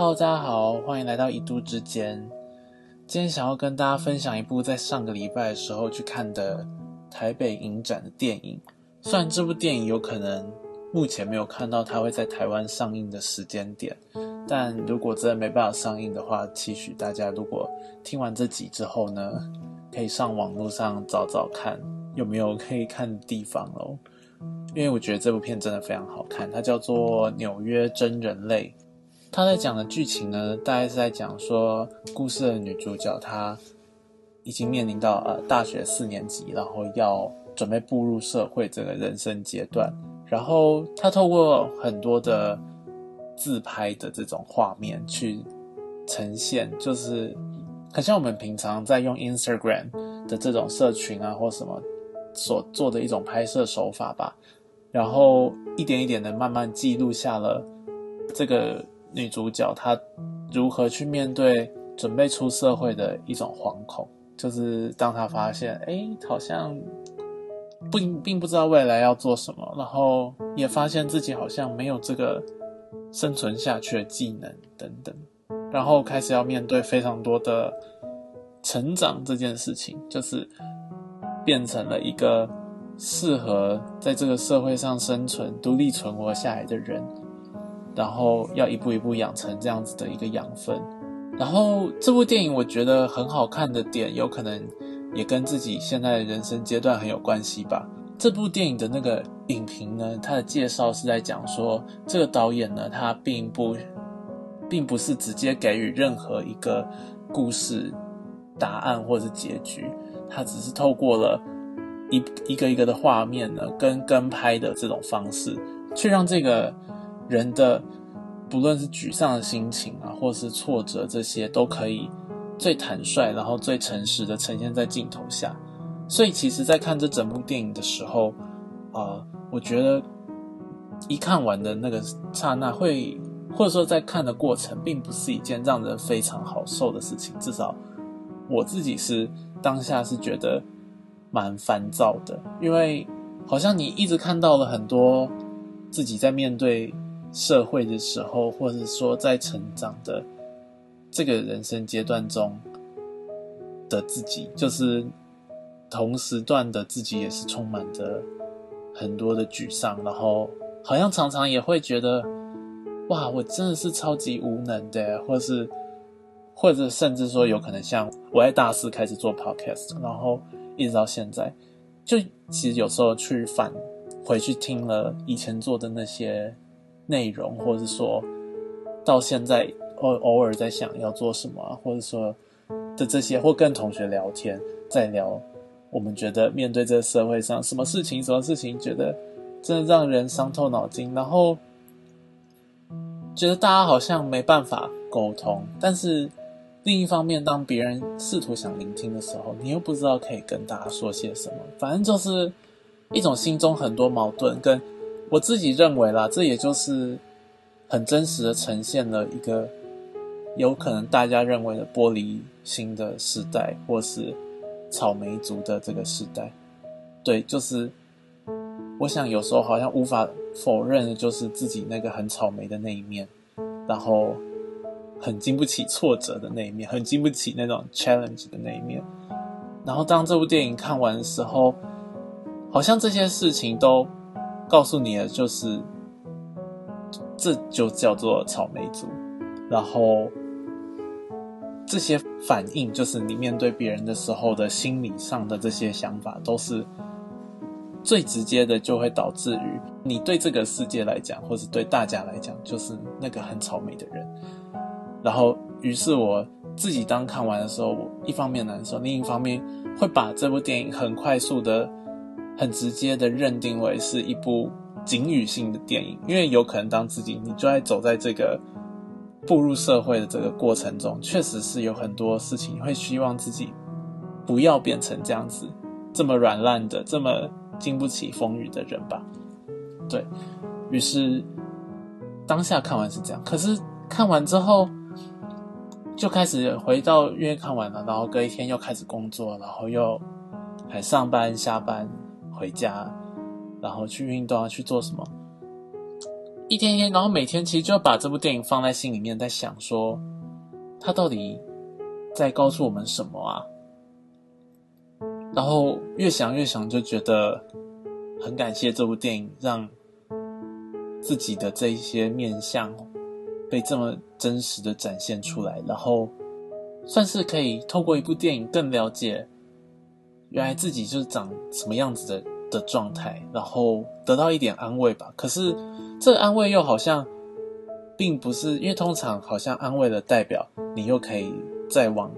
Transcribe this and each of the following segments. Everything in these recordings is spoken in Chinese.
Hello，大家好，欢迎来到一都之间。今天想要跟大家分享一部在上个礼拜的时候去看的台北影展的电影。虽然这部电影有可能目前没有看到它会在台湾上映的时间点，但如果真的没办法上映的话，期许大家如果听完这集之后呢，可以上网络上找找看有没有可以看的地方哦。因为我觉得这部片真的非常好看，它叫做《纽约真人类》。他在讲的剧情呢，大概是在讲说，故事的女主角她已经面临到呃大学四年级，然后要准备步入社会这个人生阶段。然后她透过很多的自拍的这种画面去呈现，就是很像我们平常在用 Instagram 的这种社群啊或什么所做的一种拍摄手法吧。然后一点一点的慢慢记录下了这个。女主角她如何去面对准备出社会的一种惶恐，就是当她发现，哎，好像不并不知道未来要做什么，然后也发现自己好像没有这个生存下去的技能等等，然后开始要面对非常多的成长这件事情，就是变成了一个适合在这个社会上生存、独立存活下来的人。然后要一步一步养成这样子的一个养分，然后这部电影我觉得很好看的点，有可能也跟自己现在的人生阶段很有关系吧。这部电影的那个影评呢，它的介绍是在讲说，这个导演呢，他并不，并不是直接给予任何一个故事答案或是结局，他只是透过了一一个一个的画面呢，跟跟拍的这种方式，去让这个。人的不论是沮丧的心情啊，或是挫折，这些都可以最坦率，然后最诚实的呈现在镜头下。所以，其实，在看这整部电影的时候，啊，我觉得一看完的那个刹那，会或者说在看的过程，并不是一件让人非常好受的事情。至少我自己是当下是觉得蛮烦躁的，因为好像你一直看到了很多自己在面对。社会的时候，或者说在成长的这个人生阶段中的自己，就是同时段的自己，也是充满着很多的沮丧，然后好像常常也会觉得，哇，我真的是超级无能的，或是或者甚至说有可能像我在大四开始做 podcast，然后一直到现在，就其实有时候去反回去听了以前做的那些。内容，或者是说，到现在偶偶尔在想要做什么，或者说的这些，或跟同学聊天，在聊，我们觉得面对这个社会上什么事情，什么事情，觉得真的让人伤透脑筋，然后觉得大家好像没办法沟通，但是另一方面，当别人试图想聆听的时候，你又不知道可以跟大家说些什么，反正就是一种心中很多矛盾跟。我自己认为啦，这也就是很真实的呈现了一个有可能大家认为的玻璃心的时代，或是草莓族的这个时代。对，就是我想有时候好像无法否认的就是自己那个很草莓的那一面，然后很经不起挫折的那一面，很经不起那种 challenge 的那一面。然后当这部电影看完的时候，好像这些事情都。告诉你的就是，这就叫做草莓族。然后这些反应，就是你面对别人的时候的心理上的这些想法，都是最直接的，就会导致于你对这个世界来讲，或是对大家来讲，就是那个很草莓的人。然后，于是我自己当看完的时候，我一方面难受，另一方面会把这部电影很快速的。很直接的认定为是一部警语性的电影，因为有可能当自己你就在走在这个步入社会的这个过程中，确实是有很多事情会希望自己不要变成这样子这么软烂的、这么经不起风雨的人吧。对于是当下看完是这样，可是看完之后就开始回到因为看完了，然后隔一天又开始工作，然后又还上班下班。回家，然后去运动啊，去做什么？一天一天，然后每天其实就把这部电影放在心里面，在想说，他到底在告诉我们什么啊？然后越想越想，就觉得很感谢这部电影，让自己的这一些面相被这么真实的展现出来，然后算是可以透过一部电影更了解。原来自己就是长什么样子的的状态，然后得到一点安慰吧。可是这个安慰又好像并不是，因为通常好像安慰的代表你又可以再往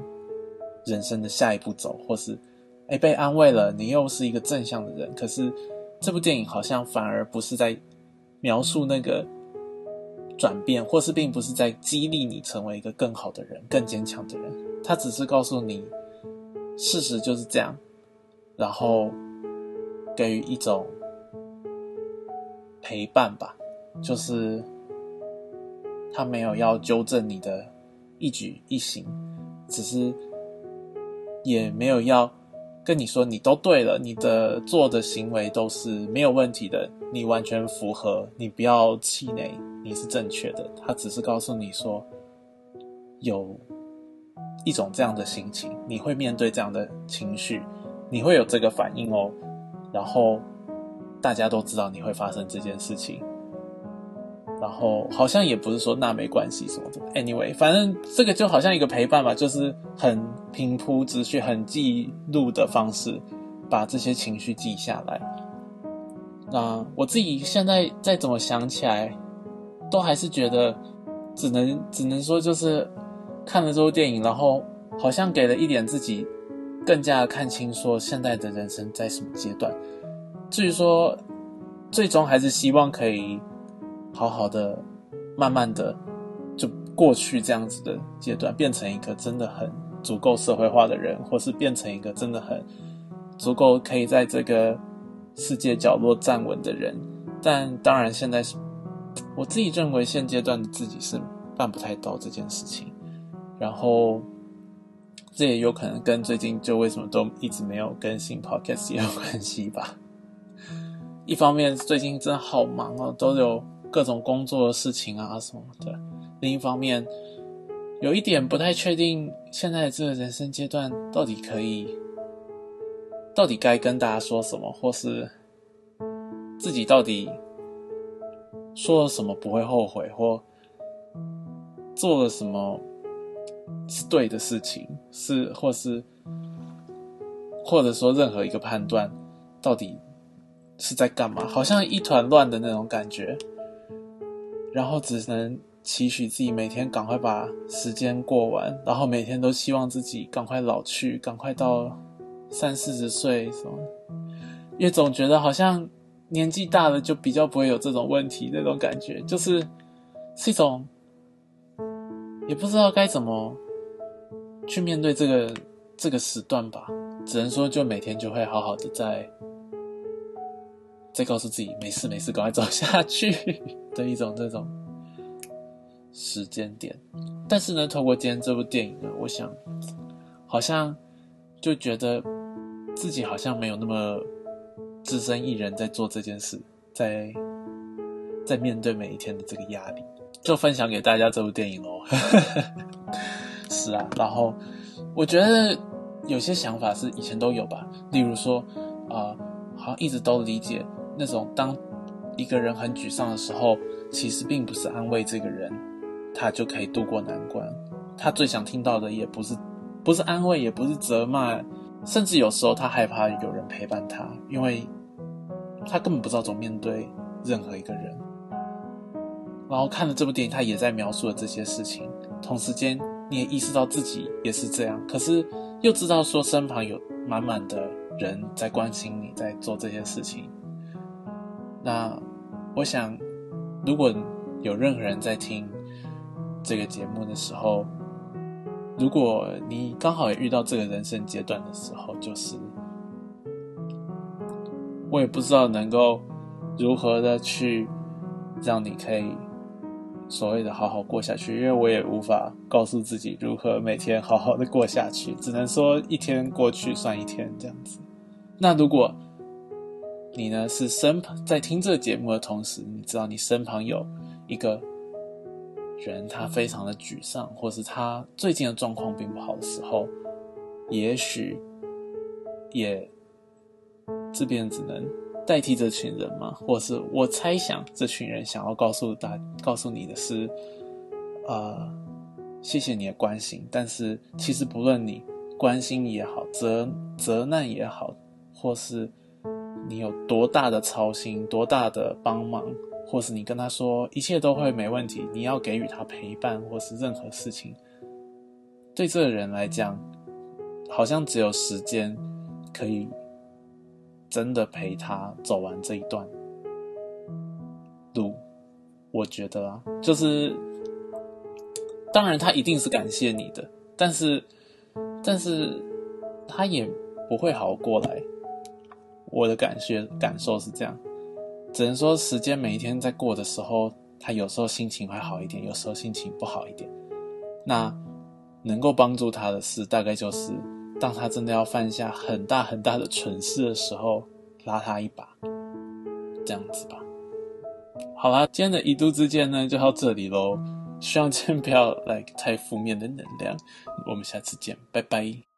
人生的下一步走，或是哎被安慰了，你又是一个正向的人。可是这部电影好像反而不是在描述那个转变，或是并不是在激励你成为一个更好的人、更坚强的人。他只是告诉你，事实就是这样。然后给予一种陪伴吧，就是他没有要纠正你的一举一行，只是也没有要跟你说你都对了，你的做的行为都是没有问题的，你完全符合，你不要气馁，你是正确的。他只是告诉你说，有一种这样的心情，你会面对这样的情绪。你会有这个反应哦，然后大家都知道你会发生这件事情，然后好像也不是说那没关系什么的。Anyway，反正这个就好像一个陪伴吧，就是很平铺直叙、很记录的方式，把这些情绪记下来。那我自己现在再怎么想起来，都还是觉得只能只能说就是看了这部电影，然后好像给了一点自己。更加看清说现在的人生在什么阶段。至于说，最终还是希望可以好好的、慢慢的就过去这样子的阶段，变成一个真的很足够社会化的人，或是变成一个真的很足够可以在这个世界角落站稳的人。但当然，现在是我自己认为现阶段的自己是办不太到这件事情。然后。这也有可能跟最近就为什么都一直没有更新 podcast 也有关系吧。一方面最近真的好忙哦，都有各种工作的事情啊什么的。另一方面，有一点不太确定，现在这个人生阶段到底可以，到底该跟大家说什么，或是自己到底说了什么不会后悔，或做了什么。是对的事情，是或是或者说任何一个判断，到底是在干嘛？好像一团乱的那种感觉，然后只能期许自己每天赶快把时间过完，然后每天都希望自己赶快老去，赶快到三四十岁什么，因为总觉得好像年纪大了就比较不会有这种问题，那种感觉就是是一种。也不知道该怎么去面对这个这个时段吧，只能说就每天就会好好的在在告诉自己没事没事，赶快走下去的一种这种时间点。但是呢，透过今天这部电影呢，我想好像就觉得自己好像没有那么只身一人在做这件事，在在面对每一天的这个压力。就分享给大家这部电影喽，是啊，然后我觉得有些想法是以前都有吧，例如说，啊，好像一直都理解那种当一个人很沮丧的时候，其实并不是安慰这个人，他就可以度过难关，他最想听到的也不是不是安慰，也不是责骂，甚至有时候他害怕有人陪伴他，因为他根本不知道怎么面对任何一个人。然后看了这部电影，他也在描述了这些事情。同时间，你也意识到自己也是这样，可是又知道说身旁有满满的人在关心你，在做这些事情。那我想，如果有任何人在听这个节目的时候，如果你刚好也遇到这个人生阶段的时候，就是我也不知道能够如何的去让你可以。所谓的好好过下去，因为我也无法告诉自己如何每天好好的过下去，只能说一天过去算一天这样子。那如果你呢是身旁在听这个节目的同时，你知道你身旁有一个人，他非常的沮丧，或是他最近的状况并不好的时候，也许也这边只能代替这群人吗，或是我猜想这群人想要告诉大告诉你的是，呃，谢谢你的关心，但是其实不论你关心也好，责责难也好，或是。你有多大的操心，多大的帮忙，或是你跟他说一切都会没问题，你要给予他陪伴，或是任何事情，对这个人来讲，好像只有时间可以真的陪他走完这一段路。我觉得啊，就是，当然他一定是感谢你的，但是，但是他也不会好过来。我的感觉感受是这样，只能说时间每一天在过的时候，他有时候心情会好一点，有时候心情不好一点。那能够帮助他的事，大概就是当他真的要犯下很大很大的蠢事的时候，拉他一把，这样子吧。好啦，今天的一度之间呢，就到这里喽。希望今天不要来太负面的能量。我们下次见，拜拜。